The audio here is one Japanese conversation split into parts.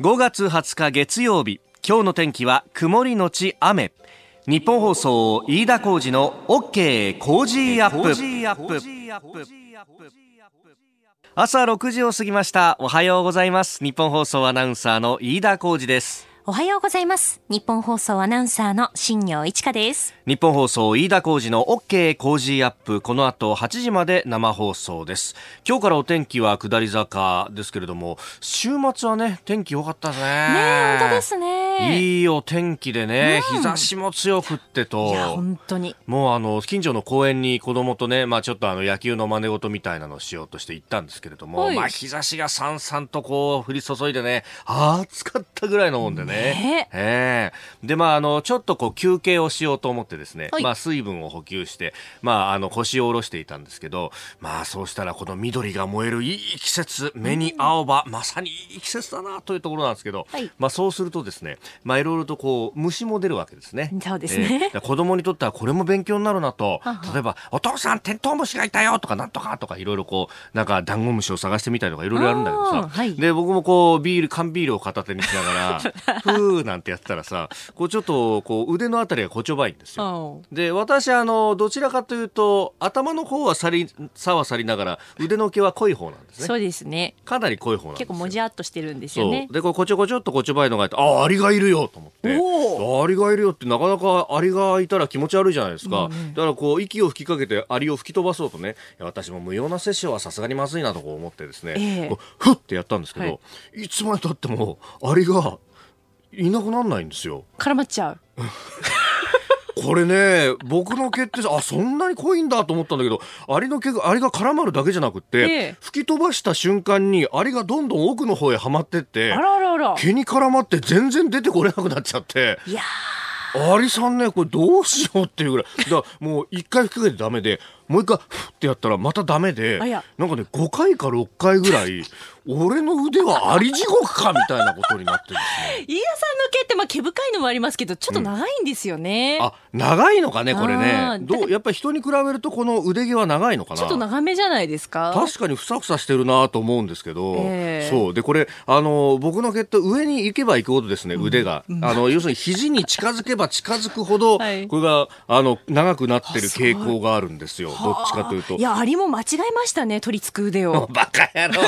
5月20日月曜日今日の天気は曇りのち雨。ニッポン放送飯田浩司の OK! Cozy up!。朝6時を過ぎました。おはようございます。ニッポン放送アナウンサーの飯田浩司です。おはようございます。ニッポン放送アナウンサーの新行市佳です。日本放送飯田浩二の OK 工事アップこの後8時まで生放送です。今日からお天気は下り坂ですけれども週末はね天気良かったね。ねえ、本当ですね。いいお天気でね、うん。日差しも強くってと。いや、本当に。もうあの近所の公園に子供とね、まあ、ちょっとあの野球の真似事みたいなのをしようとして行ったんですけれども、はい。まあ、日差しがさんさんとこう降り注いでね暑かったぐらいのもんでね。ねえ。えでまああのちょっとこう休憩をしようと思ってですね、はい。まあ、水分を補給して、まあ、あの腰を下ろしていたんですけどまあそうしたらこの緑が燃えるいい季節目に青葉、まさにいい季節だなというところなんですけど、はい。まあ、そうするとですね、まあ、いろいろとこう虫も出るわけですね。そうですね。ええ。だから子供にとってはこれも勉強になるなと。例えば「お父さんテントウムシがいたよ」とか「なんとか」とかいろいろこうなんかダンゴムシを探してみたりとかいろいろあるんだけどさ、はい。で僕もこうビール缶ビールを片手にしながら「ふー」なんてやってたらさこうちょっとこう腕のあたりがこちょばいんですよ。おで私あのどちらかというと頭の方はさりさはさりながら腕の毛は濃い方なんですね。そうですね。かなり濃い方なんですよ。結構もじゃっとしてるんですよね。でこうこちょこちょっとこちょばいのがいてああアリがいるよと思って。おアリがいるよってなかなかアリがいたら気持ち悪いじゃないですか、うんうんだからこう息を吹きかけてアリを吹き飛ばそうとね私も無用な摂取はさすがにまずいなと思ってですね、ええ。こうふってやったんですけど、、はい。つまでたってもアリがいなくならないんですよ。絡まっちゃう。これね僕の毛ってあそんなに濃いんだと思ったんだけどアリの毛がアリが絡まるだけじゃなくって、ええ。吹き飛ばした瞬間にアリがどんどん奥の方へはまってってあらあらあら。毛に絡まって全然出てこれなくなっちゃって。いやアリさんねこれどうしようっていうぐらい。だからもう一回吹きかけてダメでもう一回フッてやったらまたダメでなんかね5回か6回ぐらい 俺の腕はアリ地獄かみたいなことになってですね。ー飯田さんの毛ってまあ毛深いのもありますけど、ちょっと長いんですよね。あ長いのかねこれあねー。どうやっぱり人に比べるとこの腕毛は長いのかな。ちょっと長めじゃないですか？確かにふさふさしてるなと思うんですけど、ええ。そう。でこれあの僕の毛って上に行けば行くほどですね、腕が、あの要するに肘に近づけば近づくほど、はい。これがあの長くなってる傾向があるんですよどっちかというと。い。や、アリも間違えましたね、取り付く腕を。バカ野郎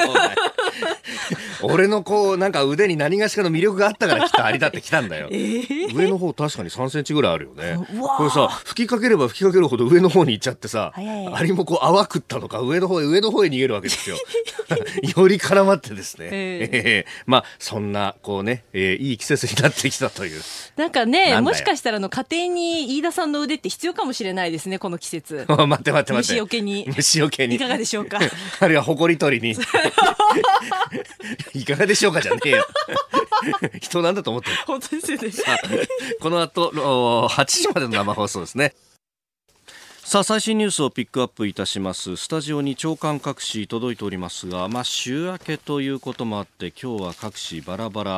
俺のこうなんか腕に何がしかの魅力があったからきっとアリだってきたんだよ、上の方確かに3センチぐらいあるよね。これさ吹きかければ吹きかけるほど上の方に行っちゃってさアリもこう泡食ったのか上の方へ上の方へ逃げるわけですよ。より絡まってですね、えええまあそんなこうね、えーいい季節になってきたという。なんかね、もしかしたらあの家庭に飯田さんの腕って必要かもしれないですね、この季節。待って待って待って虫除けに。虫除けに。いかがでしょうか？あるいは埃取りに。いかがでしょうかじゃねえよ。人なんだと思ってる。本当ですよね。この後お8時までの生放送ですねさあ最新ニュースをピックアップいたします。スタジオに長官各紙届いておりますが、まあ、週明けということもあって今日は各紙バラバラ、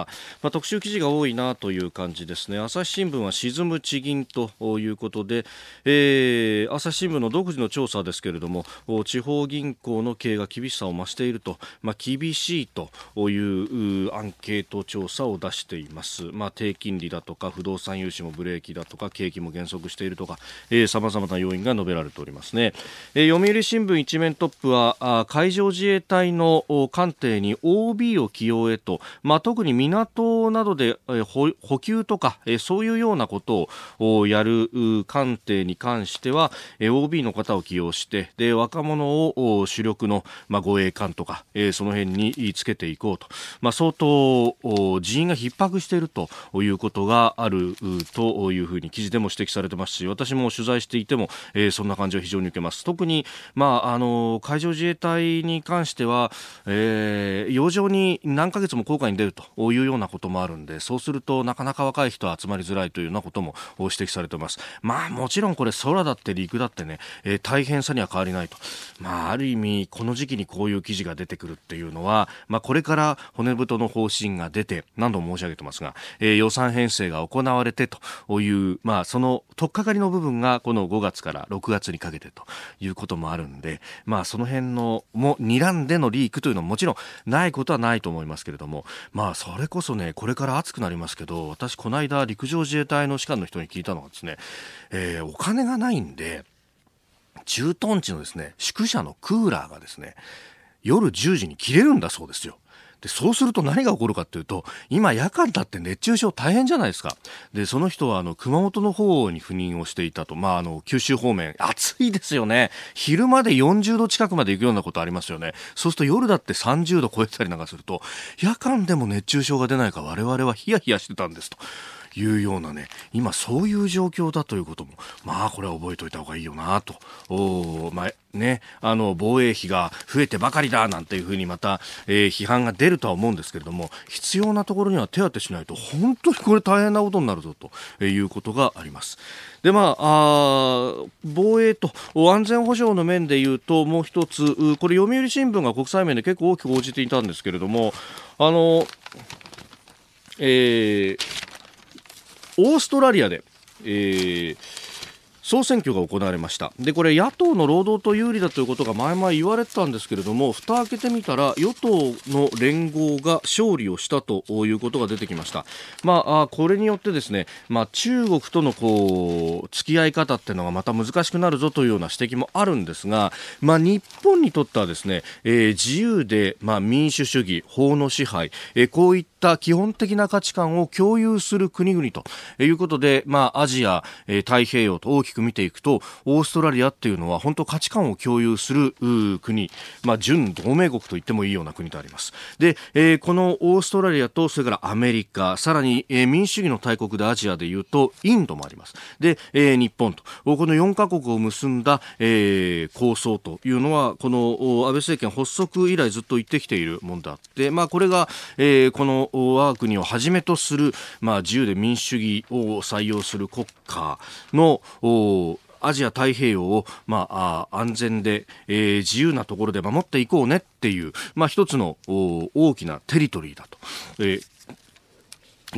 まあ、特集記事が多いなという感じですね。朝日新聞は沈む地銀ということで、えー朝日新聞の独自の調査ですけれどもお地方銀行の経営が厳しさを増していると、まあ、厳しいといううアンケート調査を出しています、まあ、低金利だとか不動産融資もブレーキだとか景気も減速しているとかさまざまな要因が述べられておりますね、えー読売新聞一面トップはあ海上自衛隊の艦艇に OB を起用へと、まあ、特に港などで、えー補給とか、えーそういうようなことをやる艦艇に関しては、えー OB の方を起用してで若者を主力の、まあ、護衛艦とか、えーその辺につけていこうと、まあ、相当人員が逼迫しているということがあるというふうに記事でも指摘されてますし私も取材していても、ええそんな感じを非常に受けます。特に、まあ、あの海上自衛隊に関しては、えー、洋上に何ヶ月も航海に出るというようなこともあるんでそうするとなかなか若い人は集まりづらいというようなことも指摘されています。まあもちろんこれ空だって陸だってね、えー大変さには変わりないと。まあある意味この時期にこういう記事が出てくるっていうのは、まあ、これから骨太の方針が出て何度も申し上げてますが、えー予算編成が行われてという、まあ、その取っかかりの部分がこの5月から6月にかけてということもあるんで、まあ、その辺のも睨んでのリークというのももちろんないことはないと思いますけれども、まあ、それこそねこれから暑くなりますけど私この間陸上自衛隊の士官の人に聞いたのはですね、えー、お金がないんで駐屯地のですね宿舎のクーラーがですね夜10時に切れるんだそうですよ。で、そうすると何が起こるかっていうと、今夜間だって熱中症大変じゃないですか。で、その人はあの、熊本の方に赴任をしていたと。まあ、あの、九州方面、暑いですよね。昼間で40度近くまで行くようなことありますよね。そうすると夜だって30度超えたりなんかすると、夜間でも熱中症が出ないか我々はヒヤヒヤしてたんですと。いうようなね今そういう状況だということもまあこれは覚えておいた方がいいよなとおまあね、あの防衛費が増えてばかりだなんていうふうにまた、えー、批判が出るとは思うんですけれども必要なところには手当てしないと本当にこれ大変なことになるぞということがあります。でまああ防衛と安全保障の面でいうともう一つこれ読売新聞が国際面で結構大きく報じていたんですけれどもあの、えーオーストラリアで、えー、総選挙が行われました。でこれ野党の労働党有利だということが前々言われてたんですけれども蓋開けてみたら与党の連合が勝利をしたということが出てきました。まあこれによってですねまあ中国とのこう付き合い方っていうのがまた難しくなるぞというような指摘もあるんですがまあ日本にとってはですね、えー、自由でまあ民主主義法の支配、えー、こういった基本的な価値観を共有する国々ということでまあアジア、えー、太平洋と大きくく見ていくとオーストラリアっていうのは本当価値観を共有する国、まあ、準同盟国と言ってもいいような国であります。で、えー、このオーストラリアとそれからアメリカさらに、えー、民主主義の大国でアジアでいうとインドもあります。で、えー、日本と。この4カ国を結んだ、えー、構想というのはこの安倍政権発足以来ずっと言ってきているものであって、まあ、これが、えー、この我が国をはじめとする、まあ、自由で民主主義を採用する国家のアジア太平洋を、まあ、安全で、えー、自由なところで守っていこうねっていう、まあ、一つの大きなテリトリーだと、えー、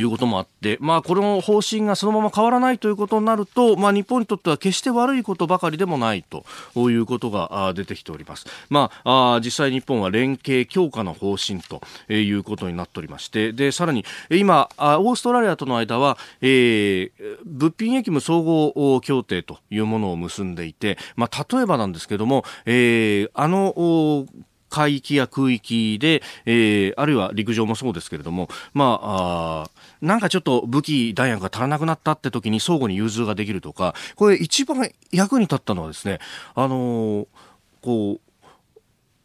いうこともあって、まあ、この方針がそのまま変わらないということになると、まあ、日本にとっては決して悪いことばかりでもないということが出てきております。まあ、実際日本は連携強化の方針ということになっておりまして、で、さらに今、オーストラリアとの間は、えー、物品役務総合協定というものを結んでいて、まあ、例えばなんですけども、えー、あの、海域や空域で、えー、あるいは陸上もそうですけれども、まあ、あなんかちょっと武器、弾薬が足らなくなったって時に相互に融通ができるとか、これ一番役に立ったのはですね、あのー、こ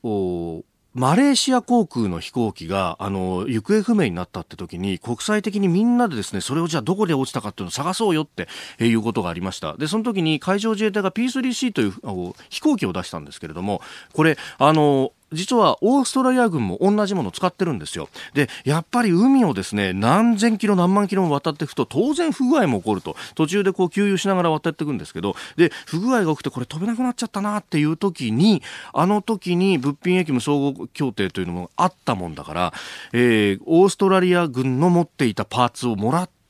う、おマレーシア航空の飛行機が、あの、行方不明になったって時に、国際的にみんなでですね、それをじゃあどこで落ちたかっていうのを探そうよっていうことがありました。で、その時に海上自衛隊が P3C という飛行機を出したんですけれども、これ、あの、実はオーストラリア軍も同じものを使ってるんですよ。で、やっぱり海をですね、何千キロ何万キロも渡っていくと当然不具合も起こると。途中でこう給油しながら渡っていくんですけど、で、不具合が起きてこれ飛べなくなっちゃったなっていう時に、あの時に物品役務総合協定というのもあったもんだから、えー、オーストラリア軍の持っていたパーツをもらって、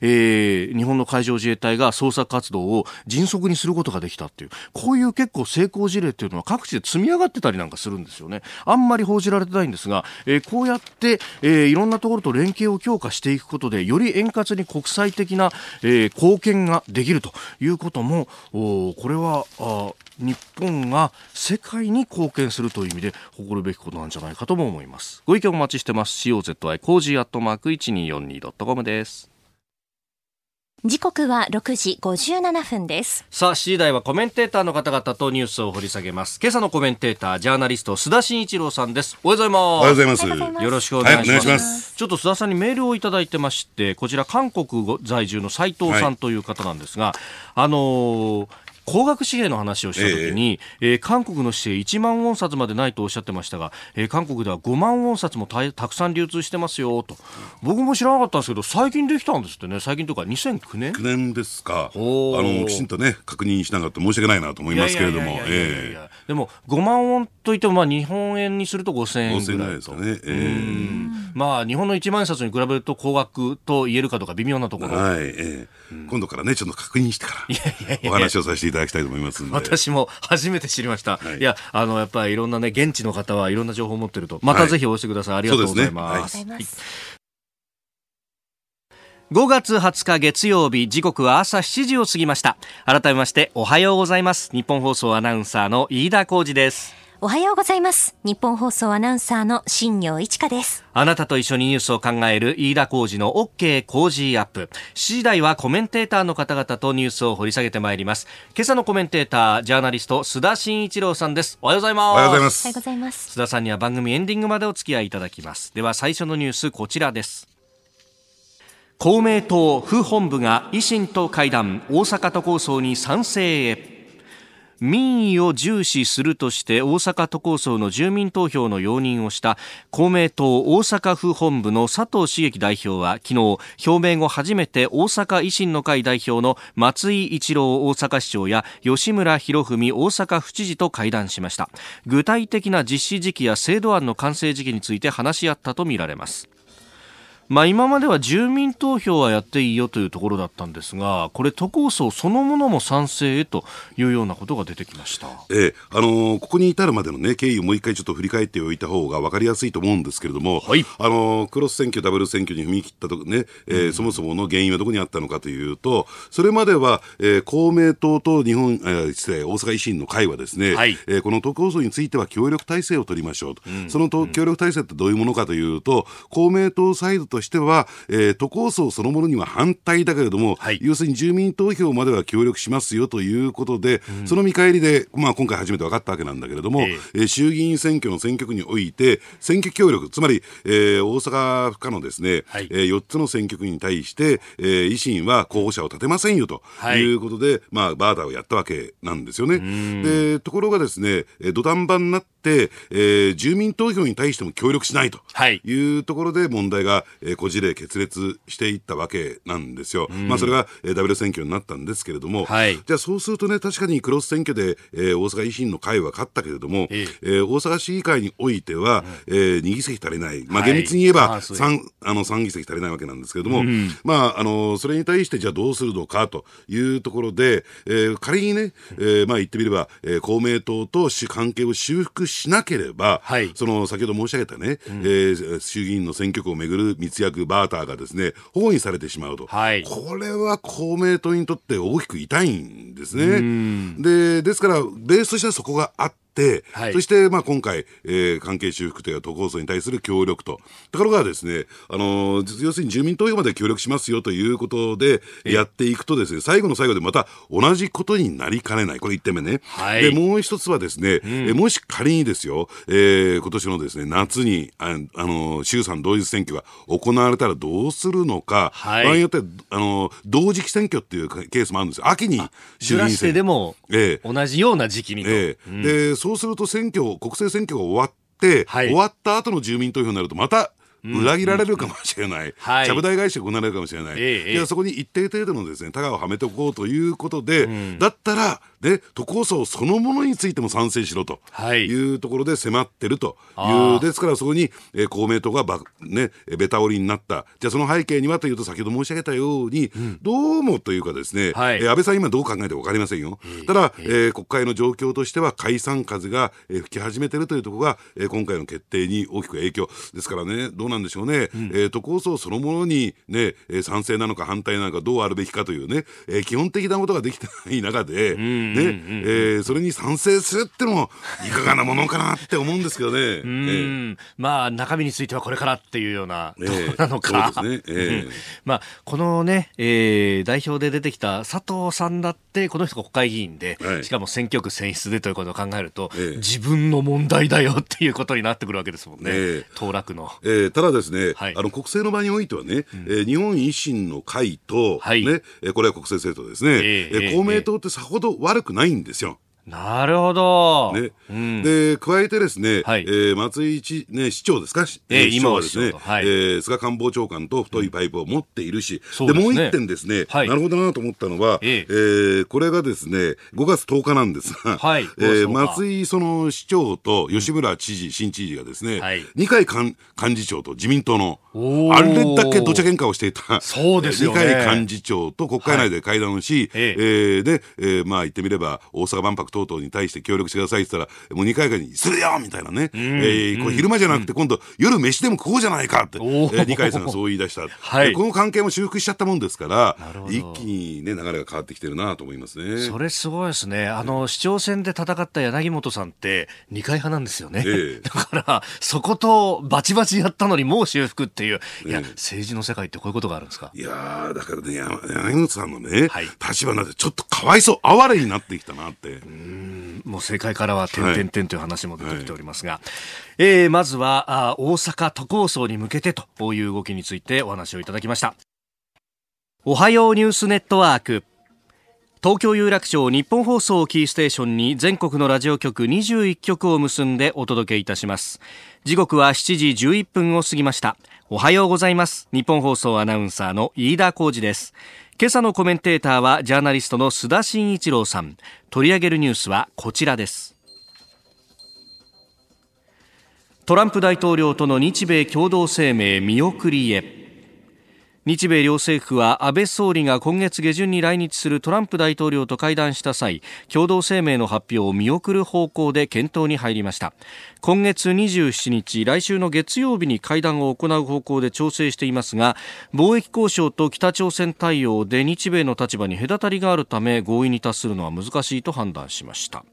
えー、日本の海上自衛隊が捜索活動を迅速にすることができたっていう、こういう結構成功事例っていうのは各地で積み上がってたりなんかするんですよね。あんまり報じられてないんですが、えー、こうやって、えー、いろんなところと連携を強化していくことで、より円滑に国際的な、えー、貢献ができるということも、おこれは、あ日本が世界に貢献するという意味で誇るべきことなんじゃないかとも思います。ご意見お待ちしてます。COZY cozy アットマーク 1242.com です。時刻は6時57分です。さあ7時台はコメンテーターの方々とニュースを掘り下げます。今朝のコメンテータージャーナリスト須田慎一郎さんです。おはようございます。おはようございます。よろしくお願いします。はいます、ちょっと須田さんにメールをいただいてましてこちら韓国在住の斉藤さんという方なんですが、はい、あのー高額紙幣の話をしたときに、ええ。ー、韓国の紙幣1万ウォン札までないとおっしゃってましたが、えー、韓国では5万ウォン札もたたくさん流通してますよと。僕も知らなかったんですけど最近できたんですってね。最近とか2009年 ?9 年ですか。あのきちんとね確認しなかった申し訳ないなと思いますけれども。でも5万ウォンといってもまあ日本円にすると5000円ぐらいと、ね。えー、まあ日本の1万円札に比べると高額と言えるかとか微妙なところ、はいえー、今度からねちょっと確認してからお話をさせていたただきたいと思いますんで。私も初めて知りました。はいい、や、あの、やっぱりいろんなね、現地の方はいろんな情報を持ってると。またぜひお寄せください。ありがとうございます。ございます。5月20日月曜日時刻は朝7時を過ぎました改めましておはようございます日本放送アナウンサーの飯田浩二ですおはようございます。日本放送アナウンサーの新業一華です。あなたと一緒にニュースを考える飯田浩二の OK 工事アップ。7時台はコメンテーターの方々とニュースを掘り下げてまいります。今朝のコメンテーター、ジャーナリスト、須田慎一郎さんです。おはようございます。おはようございまおはようすご。ざいます。須田さんには番組エンディングまでお付き合いいただきます。では最初のニュース、こちらです。公明党府本部が維新と会談、大阪都構想に賛成へ。民意を重視するとして大阪都構想の住民投票の容認をした公明党大阪府本部の佐藤茂樹代表は昨日表明後初めて大阪維新の会代表の松井一郎大阪市長や吉村博文大阪府知事と会談しました。具体的な実施時期や制度案の完成時期について話し合ったとみられます。まあ、今までは住民投票はやっていいよというところだったんですが、これ、都構想そのものも賛成へというようなことが出てきました。ええあのーここに至るまでのね、経緯をもう一回ちょっと振り返っておいた方が分かりやすいと思うんですけれども、はい。あのークロス選挙、ダブル選挙に踏み切ったとね、えーそもそもの原因はどこにあったのかというと、それまでは、えー公明党と日本、えー失礼、大阪維新の会はですね、はい。えーこの都構想については協力体制を取りましょうと。そのと協力体制ってどういうものかというと、公明党サイドとしては、えー都構想そのものには反対だけれども、はい。要するに住民投票までは協力しますよということで、その見返りで、まあ、今回初めて分かったわけなんだけれども、ええ。ー衆議院選挙の選挙区において、選挙協力、つまり、えー大阪府下のですね、はい。え4つの選挙区に対して、えー維新は候補者を立てませんよとはい。いうことで、まあ、バーターをやったわけなんですよね。でところがですね、えー土壇場になって、えー住民投票に対しても協力しないと。はい。いうところで問題が、えー、こじれ決裂していったわけなんですよ。まあそれが、えーダブル選挙になったんですけれども、はい。じゃあそうするとね、確かにクロス選挙で、えー大阪維新の会は勝ったけれども、ええ。ー大阪市議会においては、えー2議席足りない。まあはい。厳密に言えばあそう3、あの3議席足りないわけなんですけれども、まああの、それに対してじゃあどうするのかというところで、えー仮にね、えーまあ言ってみれば、えー公明党とし関係を修復しなければ、はいその先ほど申し上げたね、えー衆議院の選挙区をめぐる密約バーターがですね、保護にされてしまうと。はいこれは公明党にとって大きく痛いんですね。で、ですから、ベースとしてはそこがあって、はいそして、まあ、今回、えー関係修復というか都構想に対する協力と。ところがですね、あのー要するに住民投票まで協力しますよということで、やっていくとですね、最後の最後でまた同じことになりかねない。これ1点目ね。はいで、もう一つはですね、えもし仮にですよ、えー今年のですね、夏に、ああのー衆参同日選挙が行われたらどうするのか、はい場合によっては、あのー同時期選挙っていうケースもあるんですよ。秋に衆議院選でも、ええ同じような時期にと。ええでそうすると選挙、国政選挙が終わって、はい。終わった後の住民投票になると、また裏切られるかもしれない、はい。ちゃぶ台返しが行われるかもしれない、ええいやそこに一定程度のです、ね、タガをはめておこうということで、だったら、で都構想そのものについても賛成しろとはい。いうところで迫ってるとあいう、ーですからそこに、えー公明党がば、ね、えベタ折りになった、じゃあその背景にはというと、先ほど申し上げたように、どうもというかですね、はい。えー安倍さん、今どう考えてか分かりませんよ。ただ、えー国会の状況としては解散風が、えー吹き始めてるというところが、えー今回の決定に大きく影響。ですからね、どうなんでしょうね、えー都構想そのものに、ね、えー賛成なのか反対なのか、どうあるべきかというね、えー基本的なことができてない中で、それに賛成するってのも、いかがなものかなって思うんですけどね。まあ中身についてはこれからっていうようなとこえ。えろなのか。そうですね。ええ。うん。まあこのね、えー代表で出てきた佐藤さんだってこの人が国会議員で、はい。しかも選挙区選出でということを考えると、ええ。自分の問題だよっていうことになってくるわけですもんね。ええ。当落の。えーただですね、はい。あの国政の場においてはね、えー日本維新の会と、はい。ねえーこれは国政政党ですね、えー。公明党ってさほど悪くないんですよ。なるほど。ね。うん。で加えてですね、はい。えー松井一、ね、市長ですか、しええ市長はですね、今はい。えー菅官房長官と太いパイプを持っているし、そうですね。もう一点ですね、はい。なるほどなと思ったのは、ええ。えーこれがですね、5月10日なんですが、はい。えー5月10日松井その市長と吉村知事、新知事がですね、はい。二階幹幹事長と自民党の、あれだけどちゃ喧嘩をしていた、そうですよね。二階幹事長と国会内で会談をし、え。えーで、えーまあ言ってみれば、大阪万博等々に対して協力してくださいって言ったら、もう二階会にするよみたいなね、えーこれ昼間じゃなくて今度、夜飯でも食おうじゃないかって、えーー二階さんがそう言い出した。はいこの関係も修復しちゃったもんですから、一気にね、流れが変わってきてるなと思いますね。それすごいですね。あの、市長選で戦った柳本さんって二階派なんですよね。ええだから、そことバチバチやったのにもう修復っていう。いや、ええ政治の世界ってこういうことがあるんですかいやー、だからね、柳本さんのね、はい立場なんてちょっとかわいそう、哀れになってきたなって。もう政界からは点々点という話も出てきておりますが、えーまずはあ大阪都構想に向けてという動きについてお話をいただきました。おはようニュースネットワーク。東京有楽町日本放送をキーステーションに全国のラジオ局21局を結んでお届けいたします。時刻は7時11分を過ぎました。おはようございます。日本放送アナウンサーの飯田浩二です。今朝のコメンテーターはジャーナリストの須田慎一郎さん。取り上げるニュースはこちらです。トランプ大統領との日米共同声明見送りへ。日米両政府は安倍総理が今月下旬に来日するトランプ大統領と会談した際共同声明の発表を見送る方向で検討に入りました。今月27日来週の月曜日に会談を行う方向で調整していますが貿易交渉と北朝鮮対応で日米の立場に隔たりがあるため合意に達するのは難しいと判断しました。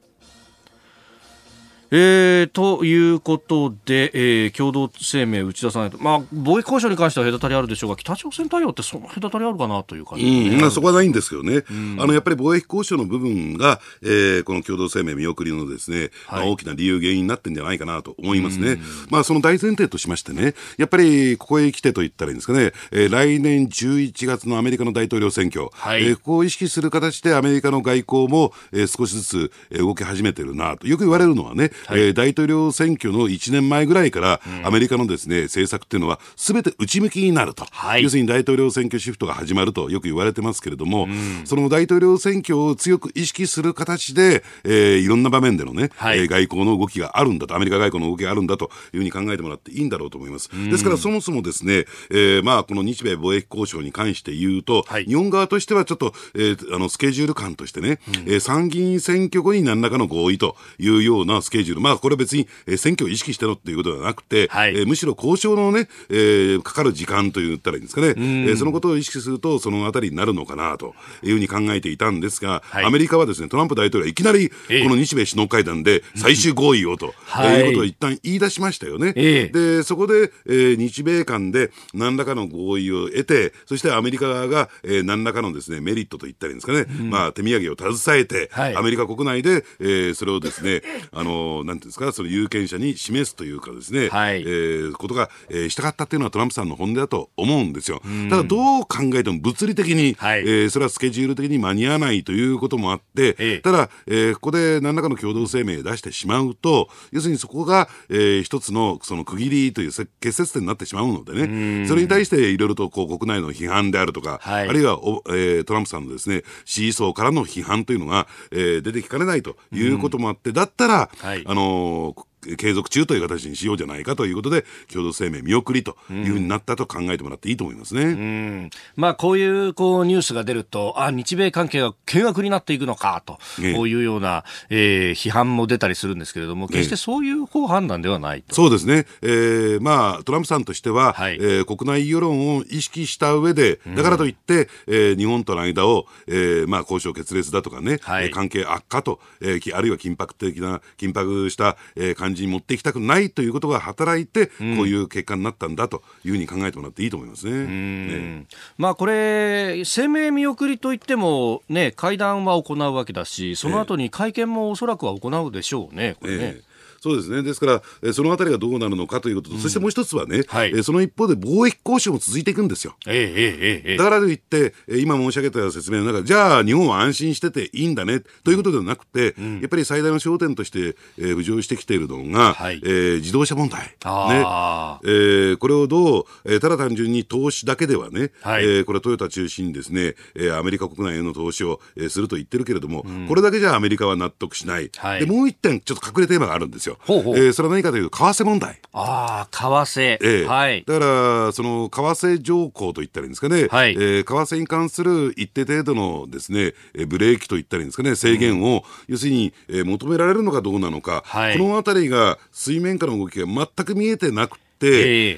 えー、ということで、えー共同声明打ち出さないと、まあ、貿易交渉に関しては隔たりあるでしょうが、北朝鮮対応ってその隔たりあるかなという感じで、うん、まあそこはないんですけどね、あのやっぱり貿易交渉の部分が、えーこの共同声明見送りのですね、まあはい大きな理由、原因になってんじゃないかなと思いますね。まあその大前提としましてね、やっぱりここへ来てと言ったらいいんですかね、えー来年11月のアメリカの大統領選挙、はい。えーここを意識する形でアメリカの外交も、えー少しずつ、えー動き始めてるなと、よく言われるのはね、えー大統領選挙の1年前ぐらいから、アメリカのですね、政策っていうのは、すべて内向きになると。はい。要するに大統領選挙シフトが始まるとよく言われてますけれども、その大統領選挙を強く意識する形で、えーいろんな場面でのね、はい。えー外交の動きがあるんだと、アメリカ外交の動きがあるんだというふうに考えてもらっていいんだろうと思います。ですからそもそもですね、えーまあこの日米貿易交渉に関して言うと、はい。日本側としてはちょっと、えーあのスケジュール感としてね、えー参議院選挙後に何らかの合意というようなスケジュール、まあこれは別に、えー選挙を意識してのっていうことではなくて、はい。えーむしろ交渉のね、えーかかる時間と言ったらいいんですかね、えーそのことを意識すると、そのあたりになるのかなというふうに考えていたんですが、はい。アメリカはですね、トランプ大統領はいきなり、ええ。この日米首脳会談で最終合意をと、はい。い、うことを一旦言い出しましたよね。ええ。で、そこで、えー日米間で何らかの合意を得て、そしてアメリカ側が、えー何らかのですね、メリットと言ったらいいんですかね、まあ、手土産を携えて、はい。アメリカ国内で、えーそれをですね、あのなんていうんですか、その有権者に示すというかですね、はい。えーことが、えーしたかったっていうのはトランプさんの本音だと思うんですよ。ただ、どう考えても物理的に、はい。えーそれはスケジュール的に間に合わないということもあって、ええ。ただ、えーここで何らかの共同声明を出してしまうと、要するにそこが、えー一つのその区切りというせ結節点になってしまうのでね、それに対していろいろとこう国内の批判であるとか、はい。あるいはお、えートランプさんのですね、支持層からの批判というのが、えー出てきかねないということもあって、だったら、はいあのー継続中という形にしようじゃないかということで、共同声明見送りというふうになったと考えてもらっていいと思いますね。うん。まあ、こういうこうニュースが出ると、あ日米関係が険悪になっていくのかと、ええ。こういうような、えー批判も出たりするんですけれども、決してそういう方判断ではないと。そうですね、えーまあ、トランプさんとしては、はい。えー国内世論を意識した上で、だからといって、えー日本との間を、えーまあ、交渉決裂だとかね、はい。えー関係悪化と、えーきあるいは緊迫的な、緊迫した、えー感じに持っていきたくないということが働いて、こういう結果になったんだというふうに考えてもらっていいと思いますね。ね。まあこれ、声明見送りといっても、ね、会談は行うわけだし、その後に会見もおそらくは行うでしょうね、これね。ええそうですね。ですから、えーそのあたりがどうなるのかということと、そしてもう一つはね、はい。えーその一方で貿易交渉も続いていくんですよ。えええだからといって、えー今申し上げた説明の中で、じゃあ日本は安心してていいんだねということではなくて、やっぱり最大の焦点として、えー浮上してきているのが、はい。えー自動車問題。ね。あえーこれをどう、えーただ単純に投資だけではね、はい。えーこれはトヨタ中心にですね、えーアメリカ国内への投資を、えーすると言ってるけれども、これだけじゃアメリカは納得しない。はい。で、もう一点、ちょっと隠れテーマがあるんですよ。ほうほうえーそれは何かというと、為替問題。ああ、為替。ええはい。だから、その為替条項といったらいいんですかね、はいえー為替に関する一定程度のですね、えーブレーキといったらいいんですかね、制限を、要するに、えー求められるのかどうなのか、はいこのあたりが水面下の動きが全く見えてなくて、ええ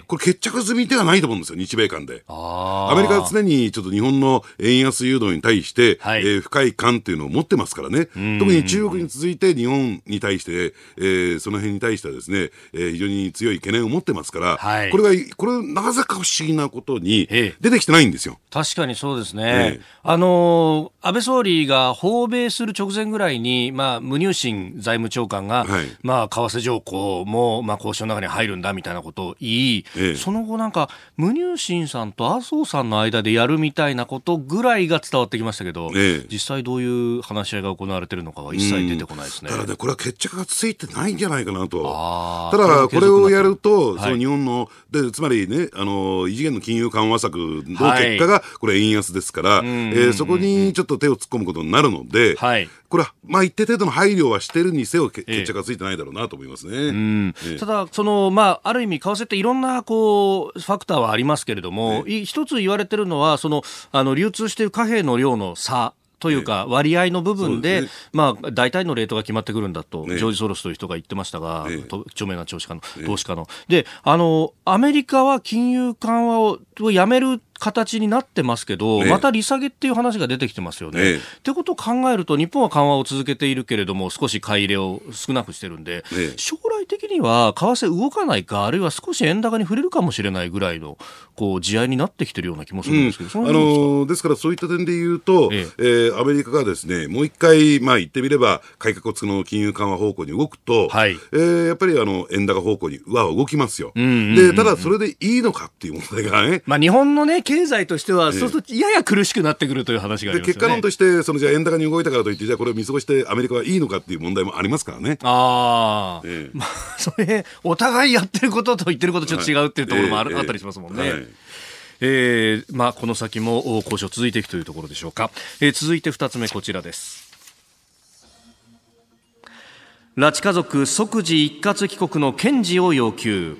これ決着済みではないと思うんですよ、日米間で。アメリカは常にちょっと日本の円安誘導に対して、はい。えー深い感っていうのを持ってますからね、特に中国に続いて日本に対して、えーその辺に対してはですね、えー非常に強い懸念を持ってますから、はい。これが、これなぜか不思議なことにええ。出てきてないんですよ。確かにそうですね。ええ。あのー安倍総理が訪米する直前ぐらいに、まあ、無入信財務長官が、はい。まあ、為替条項も、まあ、交渉の中に入るんだみたいなことを言い、ええ。その後なんか、無入信さんと麻生さんの間でやるみたいなことぐらいが伝わってきましたけど、ええ。実際どういう話し合いが行われてるのかは一切出てこないですね。だからね、これは決着がついてないんじゃないかなと。ただ、これをやると、はいその日本の、で、つまりね、あの、異次元の金融緩和策の結はい果が、これ円安ですから、えーそこにちょっと手を突っ込むことになるので、はいこれは、まあ一定程度の配慮はしてるにせよ、決着がついてないだろうなと思いますね。ただ、そのまあ、ある意味、為替っていろんなこうファクターはありますけれども、い一つ言われてるのは、そのあの流通している貨幣の量の差。というか、割合の部分で、そうですまあ、大体のレートが決まってくるんだと、ええ。ジョージ・ソロスという人が言ってましたが、ええ。と著名な投資家の、投資家の。で、あの、アメリカは金融緩和ををやめる形になってますけど、ええ。また利下げっていう話が出てきてますよね。ええ。ってことを考えると、日本は緩和を続けているけれども、少し買い入れを少なくしてるんで、ええ。将来的には為替動かないか、あるいは少し円高に触れるかもしれないぐらいのこう地合いになってきてるような気もするんですけど、うですか？のーですからそういった点で言うと、ええ。ーアメリカがですね、もう一回、まあ言ってみれば、改革をつくの金融緩和方向に動くと、はい。えーやっぱりあの、円高方向には動きますよ。で、ただそれでいいのかっていう問題がね、まあ、日本の、ね、経済としては、そうするとやや苦しくなってくるという話がありでますよね。結果論として、そのじゃあ円高に動いたからといって、じゃあこれを見過ごしてアメリカはいいのかっていう問題もありますからね。ああ、ええ。まあ、それ、お互いやってることと言ってることちょっと違うっていうところもある、ええあったりしますもんね。はい。えーまあ、この先もお交渉続いていくというところでしょうか、えー続いて2つ目こちらです。拉致家族即時一括帰国の検事を要求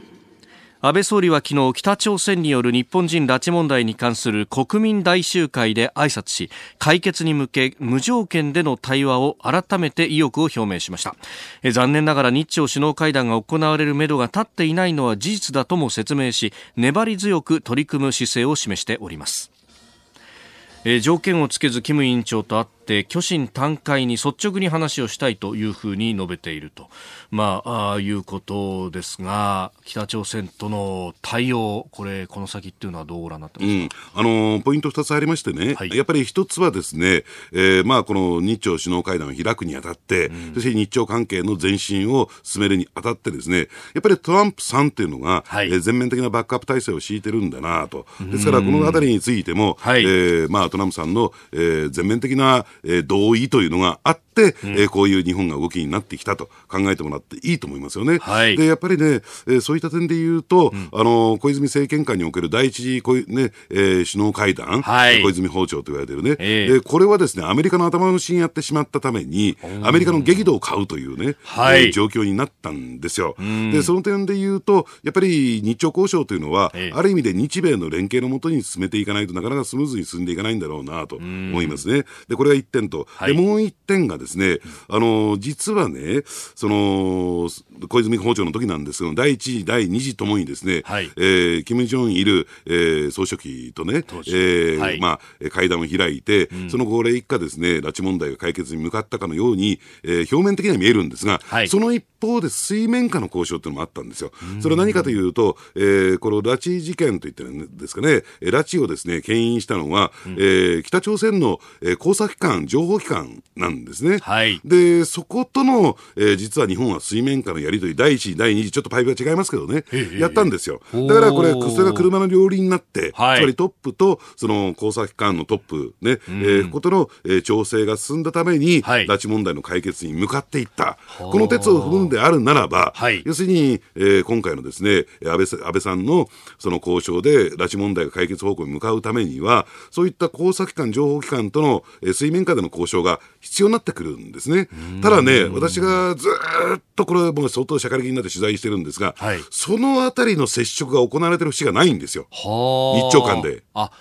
安倍総理は昨日北朝鮮による日本人拉致問題に関する国民大集会で挨拶し解決に向け無条件での対話を改めて意欲を表明しました。残念ながら日朝首脳会談が行われるめどが立っていないのは事実だとも説明し粘り強く取り組む姿勢を示しております。条件をつけず金委員長と会って虚心坦懐に率直に話をしたいというふうに述べていると、まあ、ああいうことですが北朝鮮との対応これこの先っていうのはどうご覧になってますか、うん、あのーポイント2つありましてね、はい。やっぱり一つはですね、えーまあ、この日朝首脳会談を開くにあたって、そして日朝関係の前進を進めるにあたってですね、やっぱりトランプさんっていうのが、はいえー全面的なバックアップ体制を敷いてるんだなと。ですから、このあたりについても、はい。えーまあ、トランプさんの、えー全面的な、えー同意というのがあって、えーこういう日本が動きになってきたと考えてもらっていいと思いますよね。はい。でやっぱりね、えーそういった点で言うと、あの小泉政権下における第一次ねえー首脳会談、はい。小泉訪朝と言われてるね、ええ。でこれはですねアメリカの頭のしにやってしまったために、アメリカの激怒を買うというね、はい。えー状況になったんですよ。でその点で言うと、やっぱり日朝交渉というのは、ええ。ある意味で日米の連携のもとに進めていかないとなかなかスムーズに進んでいかないんだろうなと思いますね。でこれが1点と、はい。でもう1点がですね、あの実はね、その小泉訪朝の時なんですけど、第1次、第2次ともにですね、はい。えー、キム・ジョンイル、えー総書記とね、えーはい。まあ、えー会談を開いて、その後、一家ですね、拉致問題が解決に向かったかのように、えー表面的には見えるんですが、はい。その一方で水面下の交渉っていうのもあったんですよ。それは何かというと、えー、この拉致事件といってるんですかね、拉致をですね、牽引したのは、うん、えー、北朝鮮の、えー、工作機関、情報機関なんですね。はい、で、そことの、えー、実は日本は水面下のやり取り、第一次、第二次、ちょっとパイプが違いますけどね、やったんですよ。だからこれ、それが車の両輪になって、はい、つまりトップとその工作機関のトップね、うん、えー、ことの、えー、調整が進んだために、はい、拉致問題の解決に向かっていった。この鉄を踏むんであるならば、はい、要するに、えー、今回のですね、安倍安倍さんのその交渉で拉致問題が解決方向に向かうためには、そういった工作機関、情報機関との、えー、水面下での交渉が必要になってくるんですね。ただね、私がずっとこれ、もう相当しゃかり気になって取材してるんですが、はい、そのあたりの接触が行われてる節がないんですよ。日朝間で。あ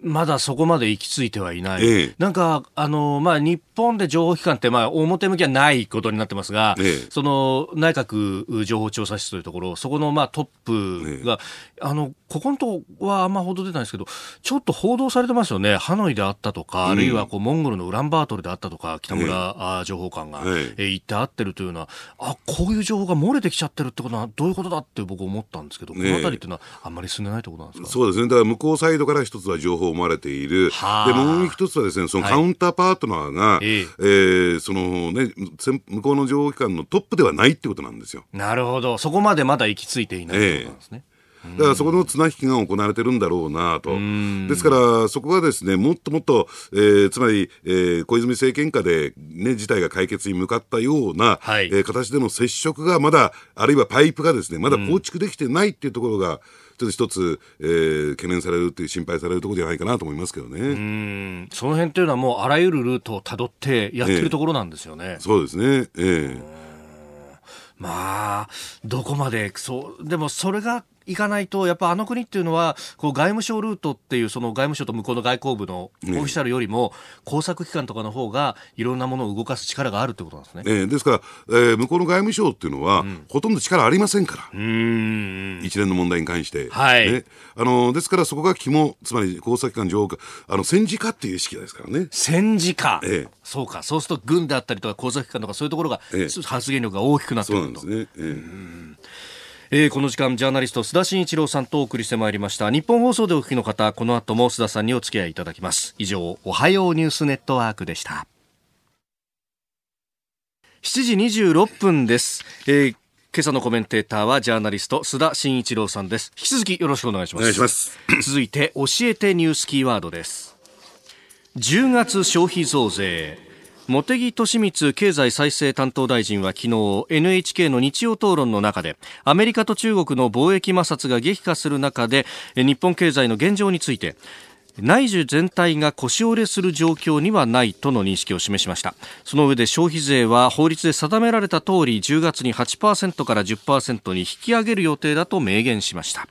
まだそこまで行き着いてはいない、ええ、なんか、あのまあ、日本で情報機関って、まあ、表向きはないことになってますが、え、その内閣情報調査室というところ、そこの、まあ、トップが、あのここのとこはあんま報道出ないですけど、ちょっと報道されてますよね、ハノイであったとか、うん、あるいはこうモンゴルのウランバートルであったとか、北村、情報官が、え行って会ってるというのは、あこういう情報が漏れてきちゃってるってことは、どういうことだって僕、思ったんですけど、このあたりっていうのは、あんまり進んでないってことなんですか？そうですね、だから向こうサイドから一つは情報思われている、でもう一つはですねそのカウンターパートナーが、はい、えー、そのね、向こうの情報機関のトップではないってことなんですよ。なるほど、そこまでまだ行き着いていないということなんですね。えーだからそこの綱引きが行われてるんだろうなと。ですから、そこがですね、もっともっと、えー、つまり、えー、小泉政権下で、ね、事態が解決に向かったような、はい、えー、形での接触がまだ、あるいはパイプがですね、まだ構築できてないっていうところが、ちょっと一つ、えー、懸念されるっていう心配されるところじゃないかなと思いますけどね。うんその辺っていうのはもうあらゆるルートをたどってやってるところなんですよね。えー、そうですね。ええまあ、どこまで、そう、でもそれが行かないと、やっぱあの国っていうのは、こう外務省ルートっていう、その外務省と向こうの外交部のオフィシャルよりも、工作機関とかの方が、いろんなものを動かす力があるってことなんですね。えー、ですから、えー、向こうの外務省っていうのは、うん、ほとんど力ありませんから、うん。一連の問題に関して。はい、ね、あのですから、そこが肝、つまり工作機関情報あの戦時下っていう意識ですからね。戦時下、ええ、そうか、そうすると軍であったりとか工作機関とかそういうところが、ええ、発言力が大きくなってくると。そうなんですね。えええー、この時間ジャーナリスト須田慎一郎さんとお送りしてまいりました。日本放送でお聞きの方この後も須田さんにお付き合いいただきます。以上おはようニュースネットワークでした。7時26分です、えー、今朝のコメンテーターはジャーナリスト須田慎一郎さんです。引き続きよろしくお願いします。お願いします。続いて教えてニュースキーワードです。10月消費増税茂木敏光経済再生担当大臣は昨日 NHK の日曜討論の中でアメリカと中国の貿易摩擦が激化する中で日本経済の現状について内需全体が腰折れする状況にはないとの認識を示しました。その上で消費税は法律で定められた通り10月に8%から10%に引き上げる予定だと明言しました。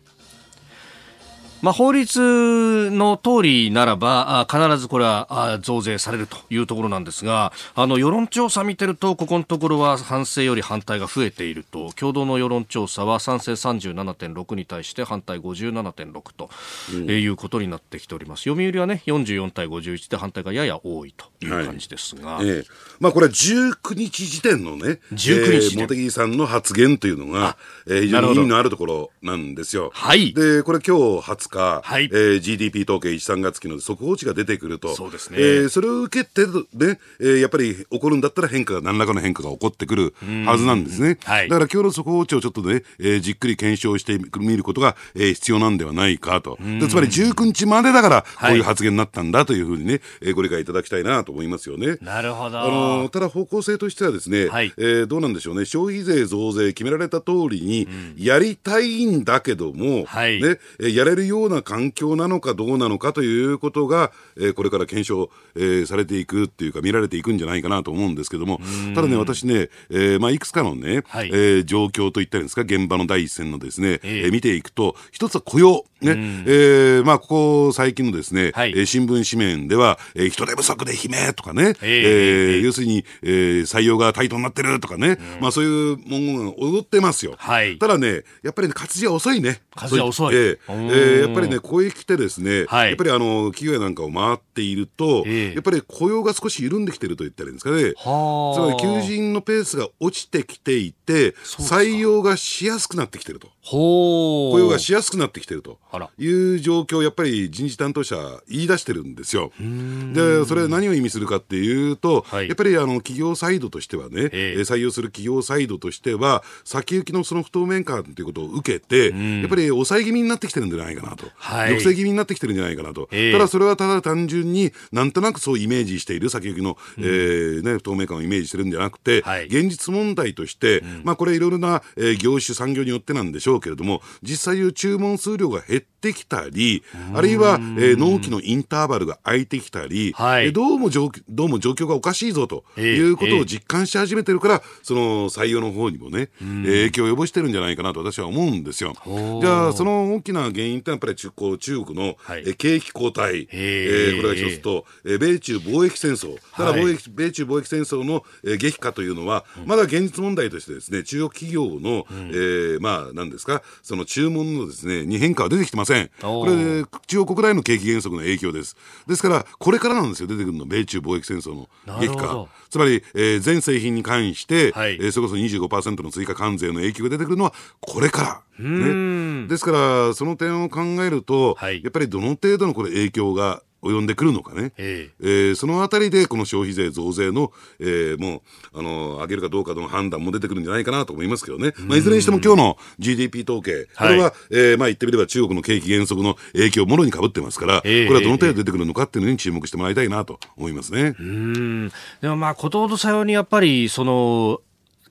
まあ、法律の通りならば、必ずこれは増税されるというところなんですが、あの世論調査見てると、ここのところは反省より反対が増えていると、共同の世論調査は賛成37.6に対して反対57.6と、うん、いうことになってきております。読売はね、44対51で反対がやや多いという感じですが。はい、ええまあ、これは19日時点のね、19日、えー、茂木さんの発言というのが、えー、非常に意味のあるところなんですよ。はい。で、これ今日20日、はい、えー、GDP 統計1、3月期の速報値が出てくると、そうですね。えー、それを受けて、ね、えー、やっぱり起こるんだったら変化が、何らかの変化が起こってくるはずなんですね。はい、だから今日の速報値をちょっとね、えー、じっくり検証してみることが、えー、必要なんではないかと。でつまり19日までだから、こういう発言になったんだというふうにね、えー、ご理解いただきたいなと思いますよね。なるほど。あのただ方向性としてはですね、はい、えー、どうなんでしょうね、消費税増税決められた通りに、やりたいんだけども、はい、ね、やれるような環境なのかどうなのかということが、えー、これから検証、えー、されていくっていうか、見られていくんじゃないかなと思うんですけども、ただね、私ね、えーまあ、いくつかのね、はい、えー、状況といったんですか、現場の第一線のですね、えー、見ていくと、一つは雇用、ね、えー、まあ、ここ最近のですね、はい、新聞紙面では、えー、人手不足で悲鳴とかね、えー、要するに、えー、採用がタイトになってるとかね、まあ、そういう文言が踊ってますよ。はい、ただね、やっぱり、ね、活字は遅いね。活字は遅い。えー、えー、やっぱりね、ここへ来てですね、はい。やっぱりあの企業やなんかを回っていると、ええ。やっぱり雇用が少し緩んできてると言ったらいいんですかね。はつまり求人のペースが落ちてきていて、採用がしやすくなってきてると。雇用がしやすくなってきてるという状況をやっぱり人事担当者言い出してるんですよ。でそれは何を意味するかっていうと、はい。やっぱりあの企業サイドとしてはね、ええ。えー採用する企業サイドとしては先行きのその不透明感ということを受けて、やっぱり抑え気味になってきてるんじゃないかなと、はい。抑制気味になってきてるんじゃないかなと、ええ。ただそれはただ単純になんとなくそうイメージしている先行きの、えーね、不透明感をイメージしてるんじゃなくて、はい。現実問題として、まあこれいろいろな、えー業種産業によってなんでしょうけれども実際いう注文数量が減ってきたりあるいは、えー納期のインターバルが空いてきたり、はい。えーどうも状況どうも状況がおかしいぞとええいうことええ。を実感し始めてるから、その採用の方にもね、えー影響を及ぼしてるんじゃないかなと私は思うんですよ。じゃあその大きな原因ってやっぱり中こう中国の、はい。えー景気後退、えーこれが一つと、えー米中貿易戦争、ただはい貿易、米中貿易戦争の、えー激化というのは、まだ現実問題としてですね、中国企業の、えーまあ、なんですか、その注文のですね、に変化は出てきてません。おこれ、中国国内の景気減速の影響です。ですから、これからなんですよ、出てくるの、米中貿易戦争の激化。つまり、えー全製品に関して、はい。えーそれこそ25%の追加関税の影響が出てくるのは、これから。ん。ね、ですから、その点を考えると、はい。やっぱりどの程度のこれ影響が及んでくるのかね。ええーそのあたりで、この消費税増税の、えーもう、あの、上げるかどうかの判断も出てくるんじゃないかなと思いますけどね。まあ、いずれにしても今日の GDP 統計、これは、えーまあ、言ってみれば中国の景気減速の影響をもろにかぶってますから、ええこれはどの程度出てくるのかっていうのに注目してもらいたいなと思いますね。うんでもまあことほどさようにやっぱりその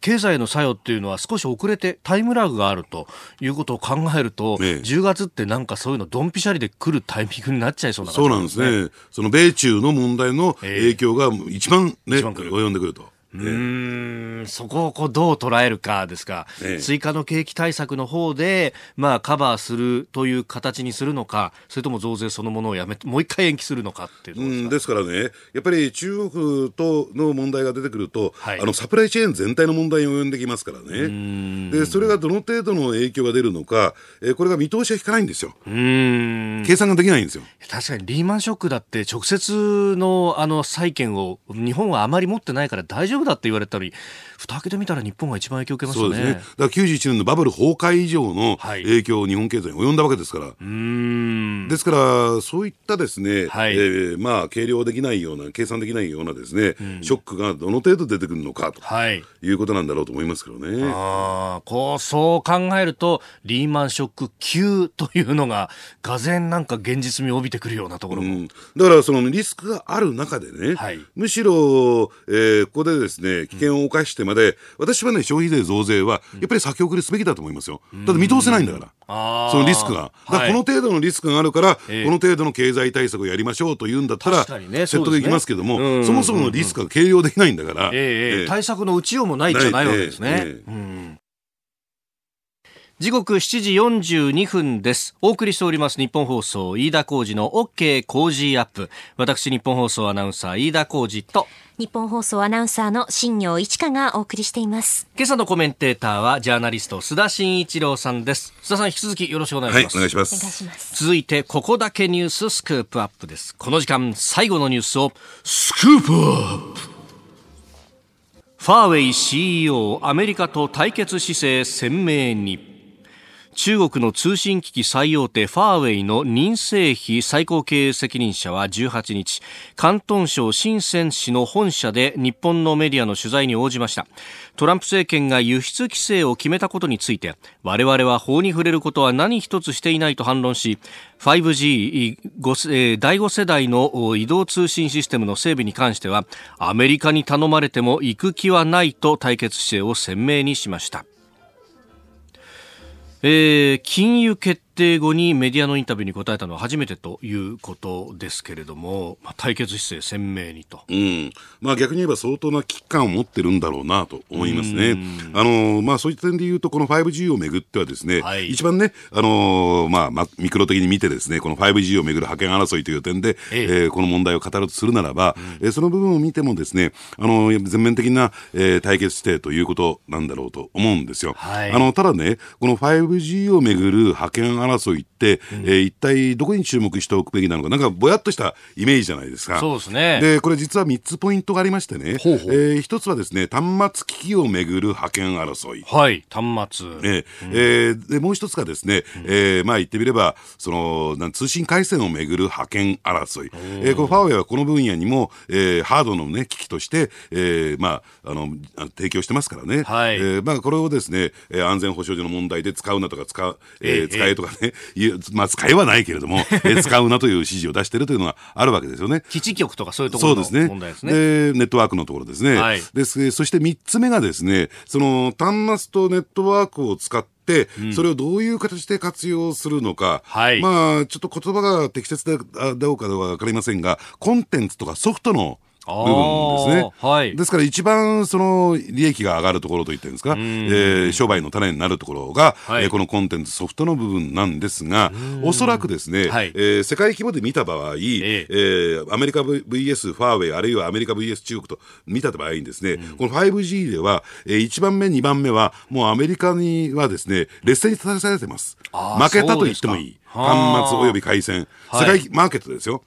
経済の作用っていうのは少し遅れてタイムラグがあるということを考えると、ええ10月ってなんかそういうのドンピシャリで来るタイミングになっちゃいそうな感じそうなんですね。その米中の問題の影響が一番ね、一番来る及んでくると。うーん。そこをこうどう捉えるかですか、ええ。追加の景気対策の方で、まあ、カバーするという形にするのか、それとも増税そのものをやめて、もう一回延期するのかっていううん、ですからね、やっぱり中国との問題が出てくると、はい。あのサプライチェーン全体の問題に及んできますからね、でそれがどの程度の影響が出るのか、えーこれが見通しが引かないんですよ、うーん。計算ができないんですよ。確かにリーマンショックだって直接のあの債券を日本はあまり持ってないから大丈夫だって言われたのに蓋開けてみたら日本が一番影響を受けましたね。そうですね。だから91年のバブル崩壊以上のはい影響を日本経済に及んだわけですから。うーんですから、そういったですね、はいえーまあ、計量できないような、計算できないようなですね、ショックがどの程度出てくるのかとはいいうことなんだろうと思いますけどね。あーこうそう考えるとリーマンショック級というのががぜんなんか現実味を帯びてくるようなところも、うん、だからそのリスクがある中でね、はいむしろ、えーここでですね危険を冒してまで、私はね消費税増税はやっぱり先送りすべきだと思いますよ、だって見通せないんだから。そのリスクが。だからこの程度のリスクがあるから、ええ。この程度の経済対策をやりましょうというんだったら、説得できますけども、そもそものリスクが計量できないんだから、対策の打ちようもないじゃないわけですね。時刻7時42分です。お送りしております日本放送飯田浩二の OK 工事アップ。私日本放送アナウンサー飯田浩二と日本放送アナウンサーの新業一華がお送りしています。今朝のコメンテーターはジャーナリスト須田慎一郎さんです。須田さん引き続きよろしくお願いはいします。お願いします。お願いします。続いてここだけニューススクープアップです。この時間最後のニュースをスクープアップファーウェイ CEO アメリカと対決姿勢鮮明に中国の通信機器最大手ファーウェイの任正非最高経営責任者は18日広東省深セン市の本社で日本のメディアの取材に応じました。トランプ政権が輸出規制を決めたことについて我々は法に触れることは何一つしていないと反論し 5G 第5世代の移動通信システムの整備に関してはアメリカに頼まれても行く気はないと対決姿勢を鮮明にしました。えー金融決定後にメディアのインタビューに答えたのは初めてということですけれども、まあ、対決姿勢鮮明にと。うん、まあ逆に言えば相当な危機感を持ってるんだろうなと思いますね。あのまあそういった点で言うとこの 5G をめぐってはですね、はい一番ねあのまあまあミクロ的に見てですねこの 5G をめぐる覇権争いという点で、えええーこの問題を語るとするならば、えーその部分を見てもですねあの全面的な、えー対決姿勢ということなんだろうと思うんですよ。はいあのただねこの 5G をめぐる覇権争いって、えー一体どこに注目しておくべきなのか、なんかぼやっとしたイメージじゃないですか。そうですね。で、これ実は3つポイントがありましてね、ほうほうえー一つはですね、端末機器をめぐる派遣争い。はい、端末。えーえーでもう一つがですね、えーまあ言ってみれば、その、なん通信回線をめぐる派遣争い。えーこのファーウェイはこの分野にも、えーハードのね、機器として、えーまあ、あの、あ提供してますからね。はいえーまあこれをですね、えー安全保障上の問題で使うなとか使う、えーええ使えとかね、いうまあ使えはないけれども、えー使うなという指示を出しているというのがあるわけですよね。基地局とかそういうところのそうですね。問題ですね。で、ネットワークのところですね。はいでそして三つ目がですね、その端末とネットワークを使って、それをどういう形で活用するのか、はいまあ、ちょっと言葉が適切だあどうかはわかりませんが、コンテンツとかソフトの部分ですね。はい。ですから一番その利益が上がるところと言ってるんですか、えー商売の種になるところが、はい。えーこのコンテンツソフトの部分なんですが、おそらくですね、はい。えー世界規模で見た場合、ええ。ーアメリカ VS ファーウェイ、あるいはアメリカ VS 中国と見た場合にですね、この 5G では、えー1番目、2番目は、もうアメリカにはですね、劣勢に立たされてます。負けたと言ってもいい。端末および回線、はい。世界マーケットですよ。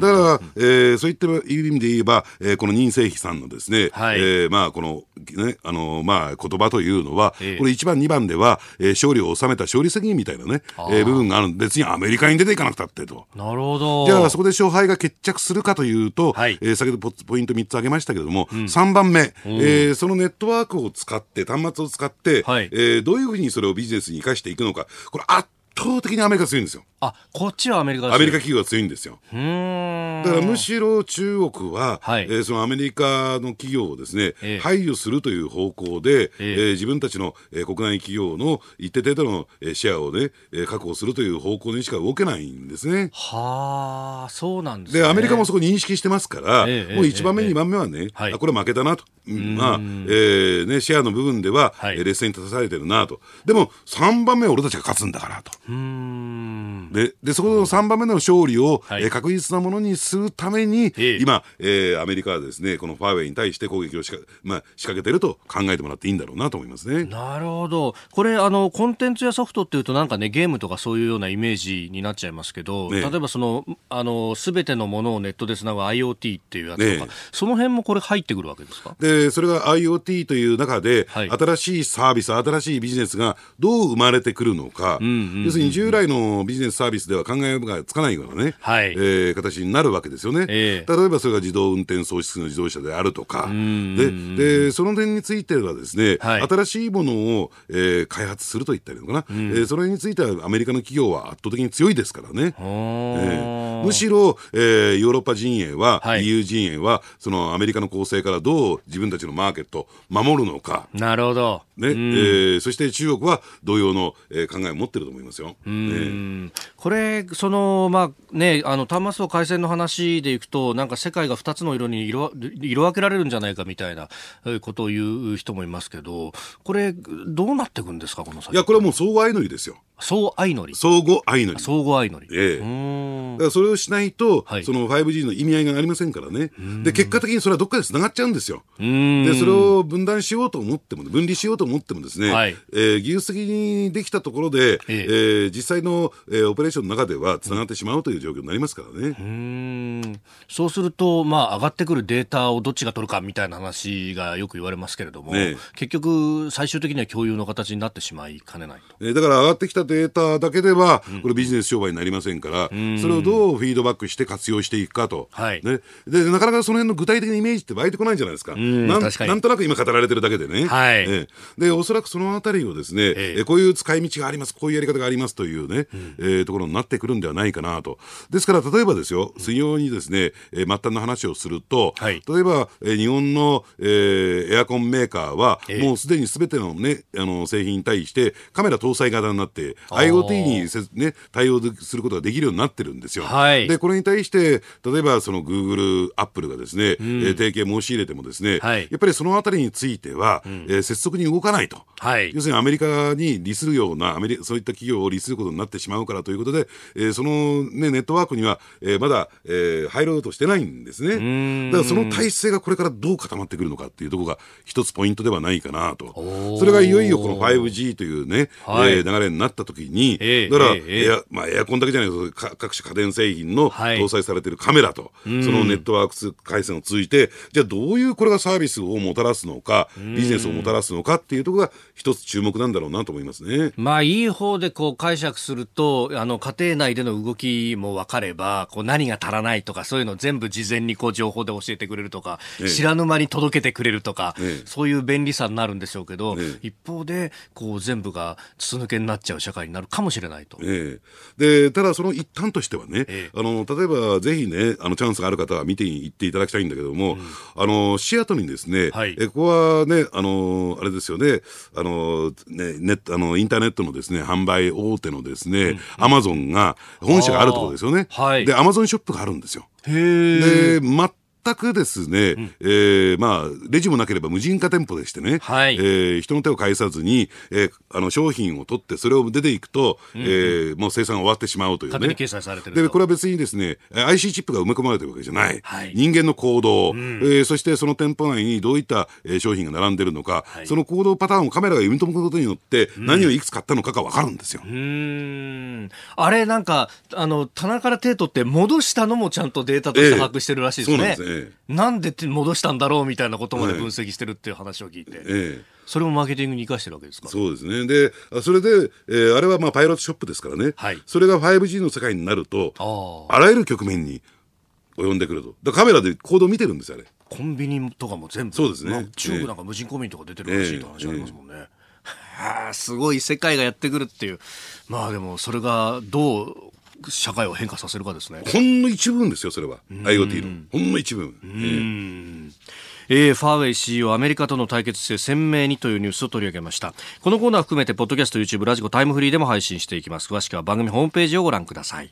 だから、えーそういった意味で言えば、えーこの任正非さんのですね、はい。えーまあ、この、ね、あの、まあ、言葉というのは、ええ。これ1番、2番では、えー勝利を収めた勝利責任みたいなね、えー部分がある。んで別にアメリカに出ていかなくたってと。なるほど。じゃあ、そこで勝敗が決着するかというと、はい。えー先ほどポポイント3つ挙げましたけれども、3番目、えーそのネットワークを使って、端末を使って、はい。えーどういうふうにそれをビジネスに生かしていくのか、これ圧倒的にアメリカ強いんですよ。あ、こっちはアメリカアメリカ企業が強いんですよ。だからむしろ中国は、はいえーそのアメリカの企業をですね、ええ排除するという方向で、ええー自分たちの、えー国内企業の一定程度の、えーシェアをね、えー確保するという方向にしか動けないんですね。はあ、そうなんですね。で、アメリカもそこ認識してますから、ええもう1番目、ええ2番目はね、はいあこれ負けたなと。うんまあ、えーね、シェアの部分では、はいえー劣勢に立たされてるなと。でも、3番目は俺たちが勝つんだからと。うーん。で、で、そこの3番目の勝利を、はい。えー確実なものにするために、ええ。今、えーアメリカはですね、このファーウェイに対して攻撃をしか、まあ、仕掛けてると考えてもらっていいんだろうなと思いますね。なるほど。これ、あの、コンテンツやソフトっていうとなんかね、ゲームとかそういうようなイメージになっちゃいますけど、ね例えばその、あの、すべてのものをネットでつなぐ IoT っていうやつとか、ねその辺もこれ入ってくるわけですか？で、それが IoT という中で、はい。新しいサービス、新しいビジネスがどう生まれてくるのか、要するに従来のビジネスサービスでは考えがつかないようなね、はい。えー形になるわけですよね。ええ。例えばそれが自動運転装置の自動車であるとか、ででその点についてはですね、はい。新しいものを、えー開発するといったらいいのかな、えーそれについてはアメリカの企業は圧倒的に強いですからね。ええ。むしろ、えーヨーロッパ陣営は、はい。EU 陣営はそのアメリカの構成からどう自分たちのマーケットを守るのか、なるほど。ねえーそして中国は同様の、えー考えを持ってると思いますよ。えこれ、その、まあね、あの、端末と回線の話でいくと、なんか世界が2つの色に色色分けられるんじゃないかみたいなえーことを言う人もいますけど、これ、どうなっていくんですか、この先。いや、これはもう相互相乗りですよ。そう相乗り。相互相乗り。相互相乗り。ええだからそれをしないと、はいその 5G の意味合いがありませんからね。で、結果的にそれはどっかで繋がっちゃうんですよ。で、それを分断しようと思っても、分離しようと思ってもですね、はいえー技術的にできたところで、ええー実際の、えーオペレーションの中では繋がってしまうという状況になりますからね。うそうすると、まあ、上がってくるデータをどっちが取るかみたいな話がよく言われますけれども、ねえ結局、最終的には共有の形になってしまいかねないと。えーだから上がってきたデータだけでは、これビジネス商売になりませんから、それをどうフィードバックして活用していくかと。はい。ね。で、なかなかその辺の具体的なイメージって湧いてこないんじゃないですか。んなんなんとなく今語られてるだけでね。はい。ええ。で、おそらくそのあたりをですね、ええ。えこういう使い道があります、こういうやり方がありますというね、えーところになってくるんではないかなと。ですから、例えばですよ、水曜にですね、えー末端の話をすると、はい。例えば、えー日本の、えーエアコンメーカーは、ええ。もうすでにすべてのね、あの、製品に対してカメラ搭載型になって、IoT にせね、対応することができるようになってるんですよ。はい。で、これに対して、例えばその Google、Apple がですね、えー提携申し入れてもですね、はい。やっぱりそのあたりについては、えー拙速に動かないと。はい。要するにアメリカに利するようなアメリ、そういった企業を利することになってしまうからということで、えーその、ね、ネットワークには、えーまだ、えー入ろうとしてないんですね。だからその体制がこれからどう固まってくるのかっていうところが一つポイントではないかなと。それがいよいよこの 5G というね、はい。えー流れになったった時に、ええだから、ええエアまあ、エアコンだけじゃないけどか各種家電製品のはい。搭載されているカメラと、そのネットワーク回線を通じてじゃあどういうこれがサービスをもたらすのかビジネスをもたらすのかっていうところが一つ注目なんだろうなと思いますね。まあ、いい方でこう解釈すると、あの、家庭内での動きも分かれば、こう何が足らないとか、そういうのを全部事前にこう情報で教えてくれるとか、ええ。知らぬ間に届けてくれるとか、ええ。そういう便利さになるんでしょうけど、ええ。一方で、こう全部が筒抜けになっちゃう社会になるかもしれないと。ええでただその一端としてはね、ええあの例えばぜひねあのチャンスがある方は見ていっていただきたいんだけども、あのシアトルにですね、はいえここはねあのあれですよねあのねネットあのインターネットのですね販売大手のですね、アマゾンが本社があるところですよね。はいでアマゾンショップがあるんですよ。へえ。で全くですね、えーまあ、レジもなければ無人化店舗でしてね、はい。えー人の手を介さずに、えーあの商品を取って、それを出ていくと、えーもう生産が終わってしまうというね。で、とこれは別にですね、えー IC チップが埋め込まれてるわけじゃない。はい。人間の行動、えーそしてその店舗内にどういった、えー商品が並んでるのか、い。その行動パターンをカメラが読み取ることによって、何をいくつ買ったのかがわかるんですよ。うーん。あれなんかあの棚から手取って戻したのもちゃんとデータとして把握してるらしいですね。そうなんですね。なんでって戻したんだろうみたいなことまで分析してるっていう話を聞いて、ええ。それもマーケティングに生かしてるわけですか？そうですね。で、あそれで、えーあれはまあパイロットショップですからね。はい。それが 5G の世界になると、ああ。あらゆる局面に及んでくると。だカメラで行動見てるんですよ、あれ。コンビニとかも全部。そうですね。まあ中国なんか無人コンビニとか出てるらしいって話ありますもんね、はあすごい世界がやってくるっていう。まあでもそれがどう社会を変化させるかですね。ほんの一部分ですよ、それは。IoT の。ほんの一部分。えええーファーウェイ CEO アメリカとの対決姿勢鮮明にというニュースを取り上げました。このコーナー含めてポッドキャスト YouTube ラジコタイムフリーでも配信していきます。詳しくは番組ホームページをご覧ください